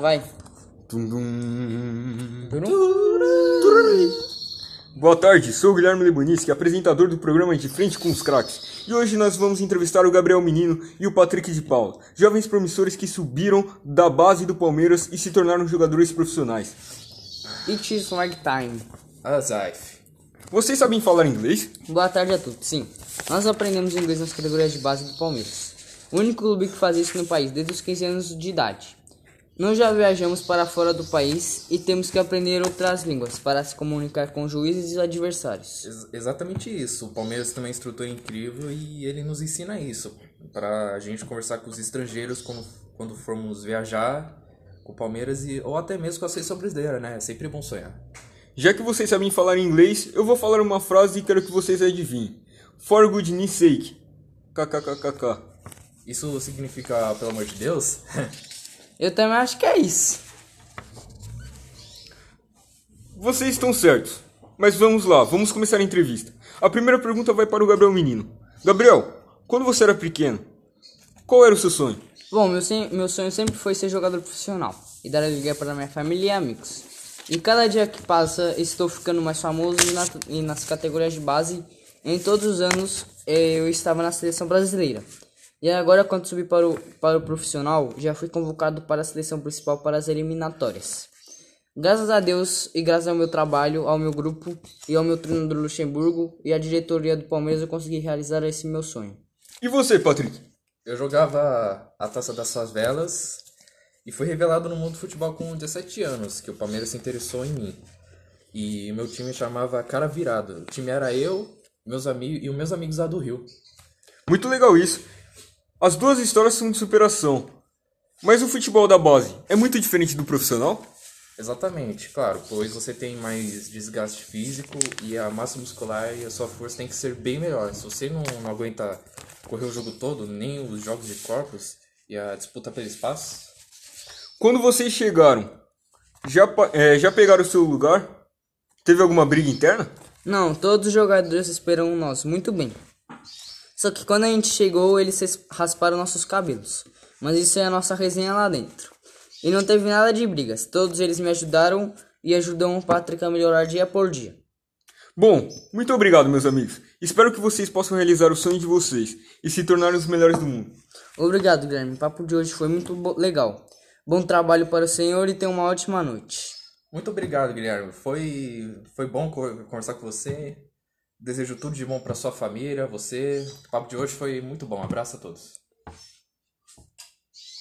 Vai. Tum, dum. Boa tarde, sou o Guilherme Leboniski, apresentador do programa De Frente com os Craques. E hoje nós vamos entrevistar o Gabriel Menino e o Patrick de Paula, jovens promissores que subiram da base do Palmeiras e se tornaram jogadores profissionais. It is like time. Azaif. Vocês sabem falar inglês? Boa tarde a todos. Sim, nós aprendemos inglês nas categorias de base do Palmeiras. O único clube que faz isso no país desde os 15 anos de idade. Nós já viajamos para fora do país e temos que aprender outras línguas para se comunicar com juízes e adversários. Ex- exatamente isso. O Palmeiras tem uma estrutura incrível e ele nos ensina isso. Pra gente conversar com os estrangeiros quando, quando formos viajar com o Palmeiras e, ou até mesmo com a seleção brasileira, né? É sempre bom sonhar. Já que vocês sabem falar inglês, eu vou falar uma frase e quero que vocês adivinhem. For goodness sake. KKKKK. Isso significa, pelo amor de Deus? Eu também acho que é isso. Vocês estão certos. Mas vamos lá, vamos começar a entrevista. A primeira pergunta vai para o Gabriel Menino. Gabriel, quando você era pequeno, qual era o seu sonho? Bom, meu, sen- meu sonho sempre foi ser jogador profissional e dar alegria para minha família e amigos. E cada dia que passa, estou ficando mais famoso e, na- e nas categorias de base. Em todos os anos, eh, eu estava na seleção brasileira. E agora, quando subi para o, para o profissional, já fui convocado para a seleção principal para as eliminatórias. Graças a Deus e graças ao meu trabalho, ao meu grupo e ao meu treinador Luxemburgo e à diretoria do Palmeiras, eu consegui realizar esse meu sonho. E você, Patrick? Eu jogava a Taça das Favelas e fui revelado no mundo do futebol com 17 anos, que o Palmeiras se interessou em mim. E meu time chamava Cara Virado. O time era eu, meus amigos e os meus amigos lá do Rio. Muito legal isso. As duas histórias são de superação. Mas o futebol da base é muito diferente do profissional? Exatamente, claro, pois você tem mais desgaste físico e a massa muscular e a sua força tem que ser bem melhor. Se você não, não aguenta correr o jogo todo, nem os jogos de corpos e a disputa pelo espaço, Quando vocês chegaram, já, é, já pegaram o seu lugar? Teve alguma briga interna? Não, todos os jogadores esperam nós muito bem. Só que quando a gente chegou, eles rasparam nossos cabelos. Mas isso é a nossa resenha lá dentro. E não teve nada de brigas. Todos eles me ajudaram e ajudam o Patrick a melhorar dia por dia. Bom, muito obrigado, meus amigos. Espero que vocês possam realizar o sonho de vocês e se tornarem os melhores do mundo. Obrigado, Guilherme. O papo de hoje foi muito legal. Bom trabalho para o senhor e tenha uma ótima noite. Muito obrigado, Guilherme. Foi, foi bom co- conversar com você. Desejo tudo de bom para sua família, você. O papo de hoje foi muito bom. Abraço a todos.